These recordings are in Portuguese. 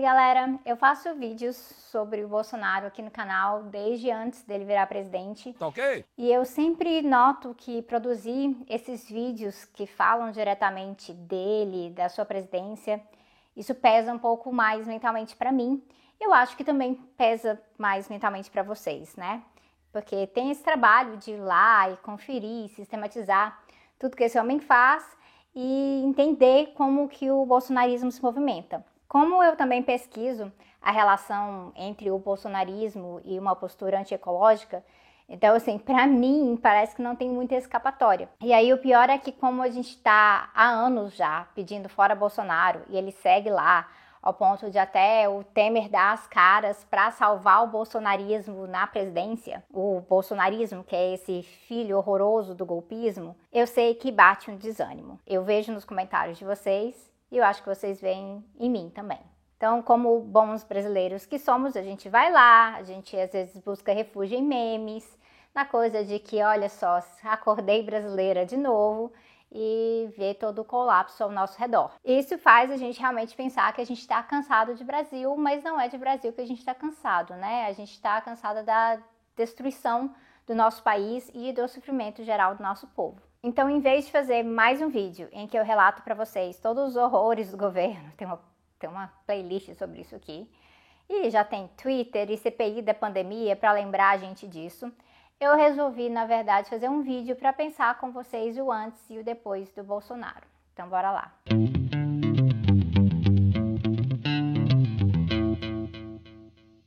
aí, galera, eu faço vídeos sobre o Bolsonaro aqui no canal desde antes dele virar presidente. Tá ok? E eu sempre noto que produzir esses vídeos que falam diretamente dele, da sua presidência, isso pesa um pouco mais mentalmente para mim. Eu acho que também pesa mais mentalmente para vocês, né? Porque tem esse trabalho de ir lá e conferir, sistematizar tudo que esse homem faz e entender como que o bolsonarismo se movimenta. Como eu também pesquiso a relação entre o bolsonarismo e uma postura antiecológica, então, assim, para mim, parece que não tem muita escapatória. E aí, o pior é que, como a gente está há anos já pedindo fora Bolsonaro e ele segue lá, ao ponto de até o Temer dar as caras para salvar o bolsonarismo na presidência, o bolsonarismo, que é esse filho horroroso do golpismo, eu sei que bate um desânimo. Eu vejo nos comentários de vocês e eu acho que vocês veem em mim também. Então, como bons brasileiros que somos, a gente vai lá, a gente às vezes busca refúgio em memes, na coisa de que, olha só, acordei brasileira de novo e ver todo o colapso ao nosso redor. Isso faz a gente realmente pensar que a gente está cansado de Brasil, mas não é de Brasil que a gente está cansado, né? A gente está cansado da destruição do nosso país e do sofrimento geral do nosso povo. Então, em vez de fazer mais um vídeo em que eu relato para vocês todos os horrores do governo, tem uma, tem uma playlist sobre isso aqui, e já tem Twitter e CPI da pandemia para lembrar a gente disso eu resolvi, na verdade, fazer um vídeo para pensar com vocês o antes e o depois do Bolsonaro. Então, bora lá.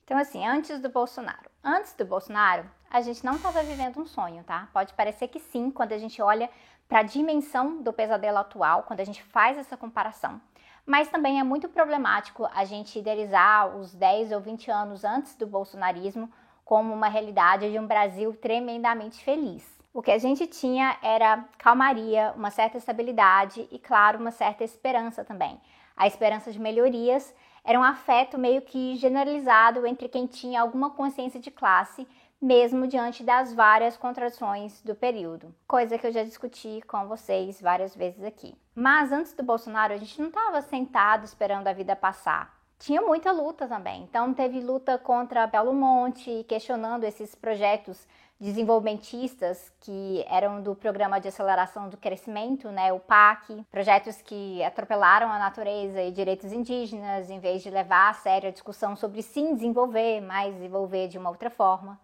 Então, assim, antes do Bolsonaro. Antes do Bolsonaro, a gente não estava vivendo um sonho, tá? Pode parecer que sim, quando a gente olha para a dimensão do pesadelo atual, quando a gente faz essa comparação. Mas também é muito problemático a gente idealizar os 10 ou 20 anos antes do bolsonarismo como uma realidade de um Brasil tremendamente feliz. O que a gente tinha era calmaria, uma certa estabilidade e, claro, uma certa esperança também. A esperança de melhorias era um afeto meio que generalizado entre quem tinha alguma consciência de classe, mesmo diante das várias contradições do período, coisa que eu já discuti com vocês várias vezes aqui. Mas antes do Bolsonaro, a gente não estava sentado esperando a vida passar tinha muita luta também. Então teve luta contra Belo Monte, questionando esses projetos desenvolvimentistas que eram do Programa de Aceleração do Crescimento, né, o PAC, projetos que atropelaram a natureza e direitos indígenas, em vez de levar a sério a discussão sobre sim desenvolver, mas desenvolver de uma outra forma.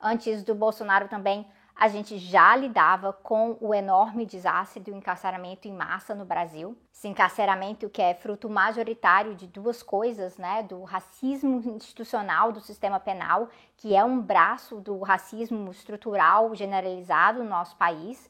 Antes do Bolsonaro também a gente já lidava com o enorme desastre do encarceramento em massa no Brasil. Esse encarceramento que é fruto majoritário de duas coisas, né? Do racismo institucional do sistema penal, que é um braço do racismo estrutural generalizado no nosso país,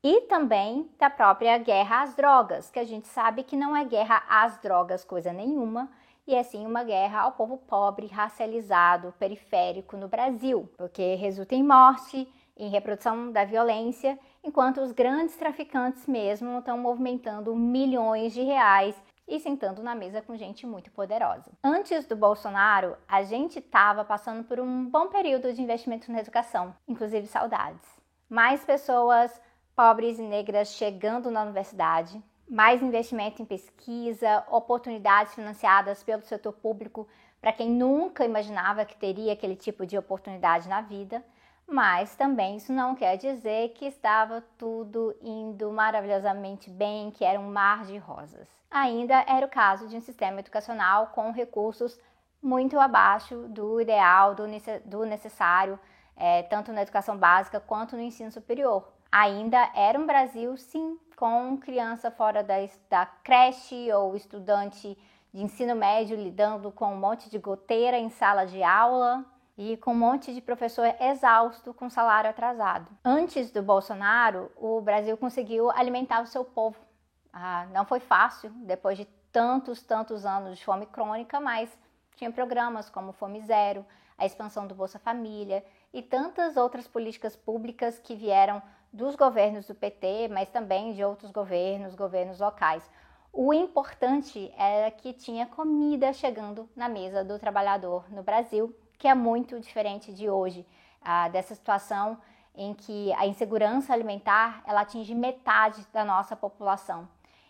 e também da própria guerra às drogas, que a gente sabe que não é guerra às drogas coisa nenhuma, e é sim uma guerra ao povo pobre, racializado, periférico no Brasil, porque resulta em morte, em reprodução da violência, enquanto os grandes traficantes mesmo estão movimentando milhões de reais e sentando na mesa com gente muito poderosa. Antes do Bolsonaro, a gente estava passando por um bom período de investimento na educação, inclusive saudades. Mais pessoas pobres e negras chegando na universidade, mais investimento em pesquisa, oportunidades financiadas pelo setor público para quem nunca imaginava que teria aquele tipo de oportunidade na vida mas também isso não quer dizer que estava tudo indo maravilhosamente bem, que era um mar de rosas. Ainda era o caso de um sistema educacional com recursos muito abaixo do ideal, do, necessário, é, tanto na educação básica quanto no ensino superior. Ainda era um Brasil, sim, com criança fora da, da creche ou estudante de ensino médio lidando com um monte de goteira em sala de aula, e com um monte de professor exausto com salário atrasado. Antes do Bolsonaro, o Brasil conseguiu alimentar o seu povo. Ah, não foi fácil, depois de tantos, tantos anos de fome crônica, mas tinha programas como Fome Zero, a expansão do Bolsa Família e tantas outras políticas públicas que vieram dos governos do PT, mas também de outros governos, governos locais. O importante era que tinha comida chegando na mesa do trabalhador no Brasil que é muito diferente de hoje, ah, dessa situação em que a insegurança alimentar ela atinge metade da nossa população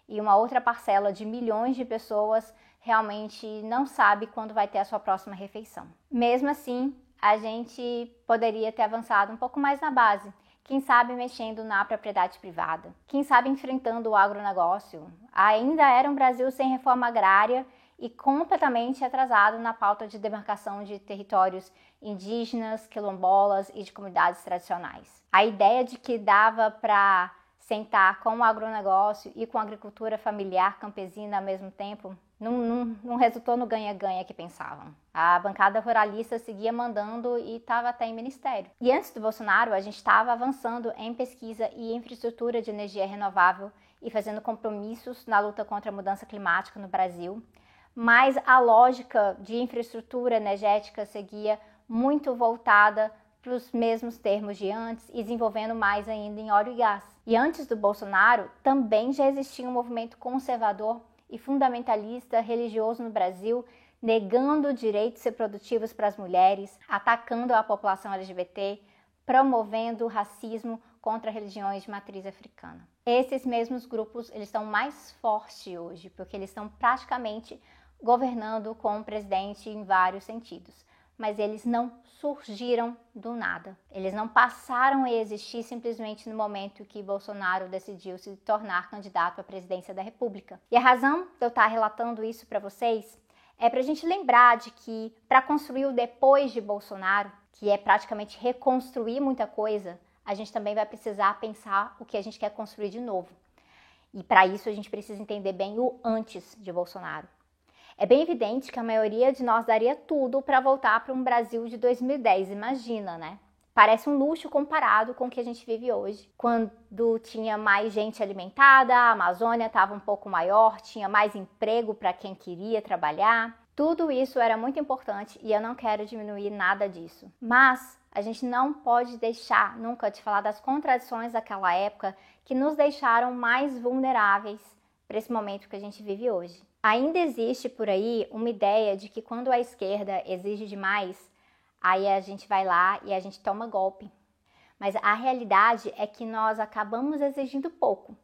e uma outra parcela de milhões de pessoas realmente não sabe quando vai ter a sua próxima refeição. Mesmo assim, a gente poderia ter avançado um pouco mais na base. Quem sabe mexendo na propriedade privada, quem sabe enfrentando o agronegócio. Ainda era um Brasil sem reforma agrária e completamente atrasado na pauta de demarcação de territórios indígenas, quilombolas e de comunidades tradicionais. A ideia de que dava para sentar com o agronegócio e com a agricultura familiar campesina ao mesmo tempo não, não, não resultou no ganha-ganha que pensavam. A bancada ruralista seguia mandando e estava até em ministério. E antes do Bolsonaro, a gente estava avançando em pesquisa e infraestrutura de energia renovável e fazendo compromissos na luta contra a mudança climática no Brasil. Mas a lógica de infraestrutura energética seguia muito voltada para os mesmos termos de antes desenvolvendo mais ainda em óleo e gás. E antes do Bolsonaro, também já existia um movimento conservador e fundamentalista religioso no Brasil, negando direitos reprodutivos para as mulheres, atacando a população LGBT, promovendo racismo contra religiões de matriz africana. Esses mesmos grupos eles estão mais fortes hoje, porque eles estão praticamente governando com o presidente em vários sentidos mas eles não surgiram do nada. Eles não passaram a existir simplesmente no momento que Bolsonaro decidiu se tornar candidato à presidência da República. E a razão de eu estar relatando isso para vocês é para a gente lembrar de que para construir o depois de Bolsonaro, que é praticamente reconstruir muita coisa, a gente também vai precisar pensar o que a gente quer construir de novo. E para isso a gente precisa entender bem o antes de Bolsonaro. É bem evidente que a maioria de nós daria tudo para voltar para um Brasil de 2010, imagina, né? Parece um luxo comparado com o que a gente vive hoje, quando tinha mais gente alimentada, a Amazônia estava um pouco maior, tinha mais emprego para quem queria trabalhar. Tudo isso era muito importante e eu não quero diminuir nada disso. Mas a gente não pode deixar nunca de falar das contradições daquela época que nos deixaram mais vulneráveis para esse momento que a gente vive hoje. Ainda existe por aí uma ideia de que quando a esquerda exige demais, aí a gente vai lá e a gente toma golpe. Mas a realidade é que nós acabamos exigindo pouco.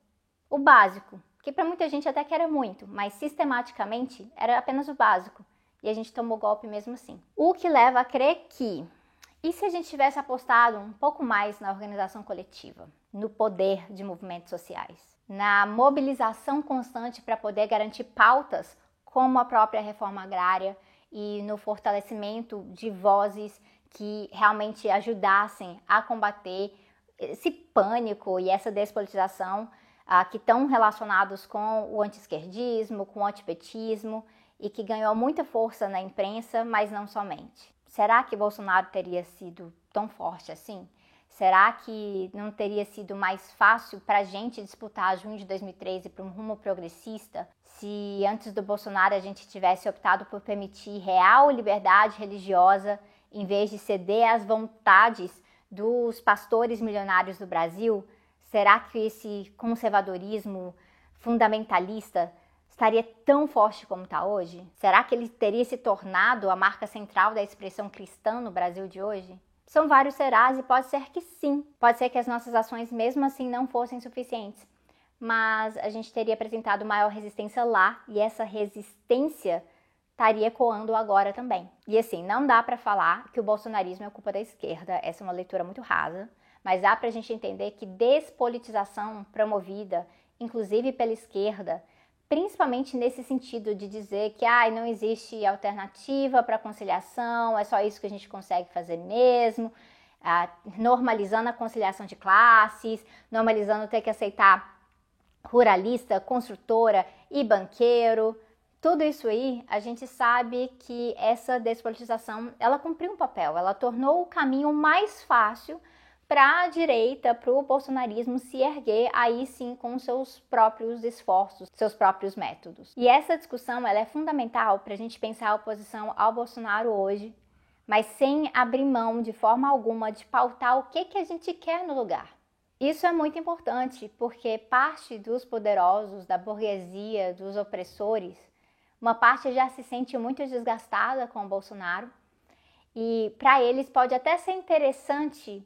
O básico, que para muita gente até que era muito, mas sistematicamente era apenas o básico. E a gente tomou golpe mesmo assim. O que leva a crer que e se a gente tivesse apostado um pouco mais na organização coletiva, no poder de movimentos sociais? Na mobilização constante para poder garantir pautas como a própria reforma agrária e no fortalecimento de vozes que realmente ajudassem a combater esse pânico e essa despolitização ah, que estão relacionados com o anti-esquerdismo, com o antipetismo e que ganhou muita força na imprensa, mas não somente. Será que Bolsonaro teria sido tão forte assim? Será que não teria sido mais fácil para a gente disputar junho de 2013 para um rumo progressista se antes do Bolsonaro a gente tivesse optado por permitir real liberdade religiosa em vez de ceder às vontades dos pastores milionários do Brasil? Será que esse conservadorismo fundamentalista estaria tão forte como está hoje? Será que ele teria se tornado a marca central da expressão cristã no Brasil de hoje? São vários serás e pode ser que sim. Pode ser que as nossas ações mesmo assim não fossem suficientes. Mas a gente teria apresentado maior resistência lá e essa resistência estaria ecoando agora também. E assim, não dá para falar que o bolsonarismo é culpa da esquerda, essa é uma leitura muito rasa, mas dá para a gente entender que despolitização promovida, inclusive pela esquerda, principalmente nesse sentido de dizer que ah, não existe alternativa para conciliação, é só isso que a gente consegue fazer mesmo, ah, normalizando a conciliação de classes, normalizando ter que aceitar ruralista, construtora e banqueiro. Tudo isso aí, a gente sabe que essa despolitização, ela cumpriu um papel, ela tornou o caminho mais fácil para a direita, para o bolsonarismo se erguer aí sim com seus próprios esforços, seus próprios métodos. E essa discussão ela é fundamental para a gente pensar a oposição ao Bolsonaro hoje, mas sem abrir mão de forma alguma de pautar o que, que a gente quer no lugar. Isso é muito importante porque parte dos poderosos, da burguesia, dos opressores, uma parte já se sente muito desgastada com o Bolsonaro e para eles pode até ser interessante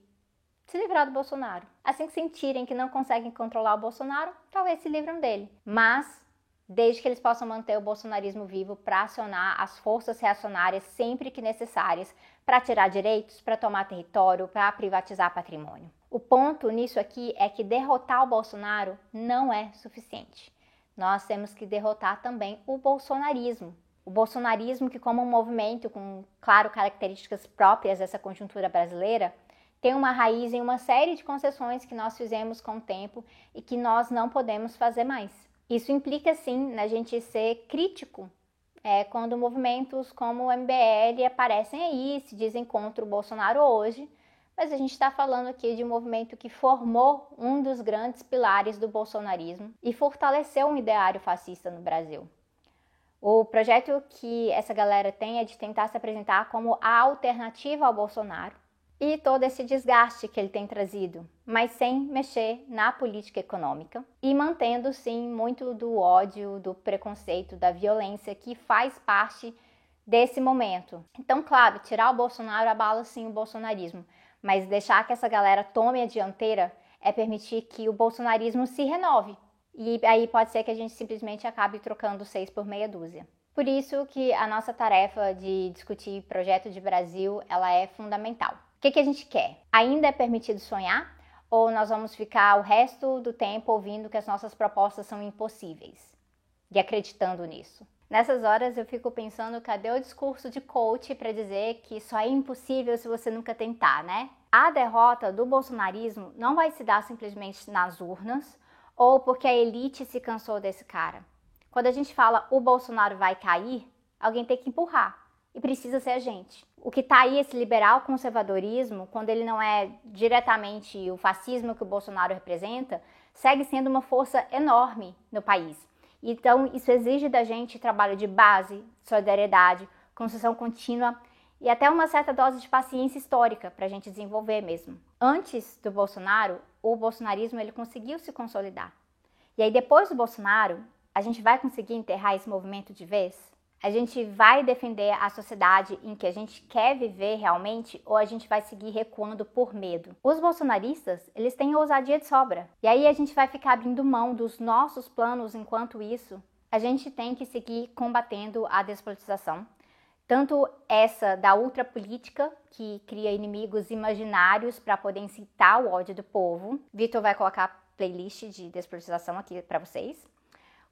se livrar do Bolsonaro. Assim que sentirem que não conseguem controlar o Bolsonaro, talvez se livram dele. Mas desde que eles possam manter o bolsonarismo vivo para acionar as forças reacionárias sempre que necessárias para tirar direitos, para tomar território, para privatizar patrimônio. O ponto nisso aqui é que derrotar o Bolsonaro não é suficiente. Nós temos que derrotar também o bolsonarismo. O bolsonarismo, que, como um movimento com, claro, características próprias dessa conjuntura brasileira, tem uma raiz em uma série de concessões que nós fizemos com o tempo e que nós não podemos fazer mais. Isso implica, sim, na gente ser crítico é, quando movimentos como o MBL aparecem aí, se dizem contra o Bolsonaro hoje, mas a gente está falando aqui de um movimento que formou um dos grandes pilares do bolsonarismo e fortaleceu um ideário fascista no Brasil. O projeto que essa galera tem é de tentar se apresentar como a alternativa ao Bolsonaro, e todo esse desgaste que ele tem trazido, mas sem mexer na política econômica e mantendo sim muito do ódio, do preconceito, da violência que faz parte desse momento. Então, claro, tirar o Bolsonaro abala sim o bolsonarismo, mas deixar que essa galera tome a dianteira é permitir que o bolsonarismo se renove. E aí pode ser que a gente simplesmente acabe trocando seis por meia dúzia. Por isso que a nossa tarefa de discutir projeto de Brasil, ela é fundamental. O que, que a gente quer? Ainda é permitido sonhar? Ou nós vamos ficar o resto do tempo ouvindo que as nossas propostas são impossíveis e acreditando nisso? Nessas horas eu fico pensando, cadê o discurso de coach para dizer que só é impossível se você nunca tentar, né? A derrota do bolsonarismo não vai se dar simplesmente nas urnas ou porque a elite se cansou desse cara. Quando a gente fala o Bolsonaro vai cair, alguém tem que empurrar e precisa ser a gente. O que está aí, esse liberal conservadorismo, quando ele não é diretamente o fascismo que o Bolsonaro representa, segue sendo uma força enorme no país. Então, isso exige da gente trabalho de base, solidariedade, construção contínua e até uma certa dose de paciência histórica para a gente desenvolver mesmo. Antes do Bolsonaro, o bolsonarismo ele conseguiu se consolidar. E aí, depois do Bolsonaro, a gente vai conseguir enterrar esse movimento de vez? A gente vai defender a sociedade em que a gente quer viver realmente ou a gente vai seguir recuando por medo? Os bolsonaristas, eles têm ousadia de sobra. E aí a gente vai ficar abrindo mão dos nossos planos enquanto isso. A gente tem que seguir combatendo a despolitização. Tanto essa da ultrapolítica, que cria inimigos imaginários para poder incitar o ódio do povo. Vitor vai colocar playlist de despolitização aqui para vocês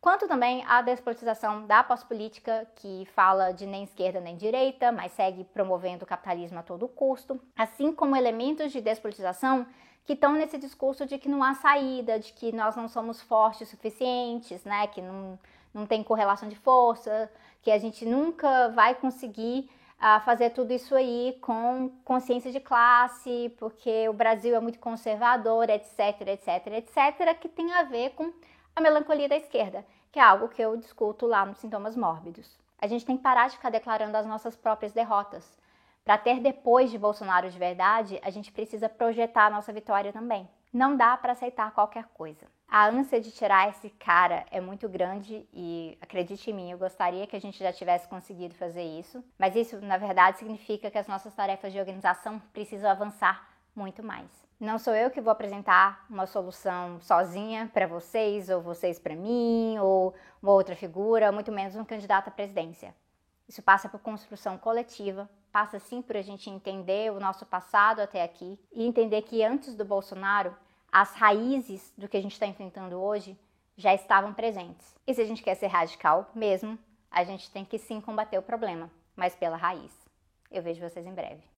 quanto também a despolitização da pós-política, que fala de nem esquerda nem direita, mas segue promovendo o capitalismo a todo custo, assim como elementos de despolitização que estão nesse discurso de que não há saída, de que nós não somos fortes o suficientes, né, que não, não tem correlação de força, que a gente nunca vai conseguir uh, fazer tudo isso aí com consciência de classe, porque o Brasil é muito conservador, etc, etc, etc, que tem a ver com a melancolia da esquerda, que é algo que eu discuto lá nos sintomas mórbidos. A gente tem que parar de ficar declarando as nossas próprias derrotas. Para ter depois de Bolsonaro de verdade, a gente precisa projetar a nossa vitória também. Não dá para aceitar qualquer coisa. A ânsia de tirar esse cara é muito grande e acredite em mim, eu gostaria que a gente já tivesse conseguido fazer isso, mas isso na verdade significa que as nossas tarefas de organização precisam avançar muito mais. Não sou eu que vou apresentar uma solução sozinha para vocês, ou vocês para mim, ou uma outra figura, muito menos um candidato à presidência. Isso passa por construção coletiva, passa sim por a gente entender o nosso passado até aqui e entender que antes do Bolsonaro, as raízes do que a gente está enfrentando hoje já estavam presentes. E se a gente quer ser radical mesmo, a gente tem que sim combater o problema, mas pela raiz. Eu vejo vocês em breve.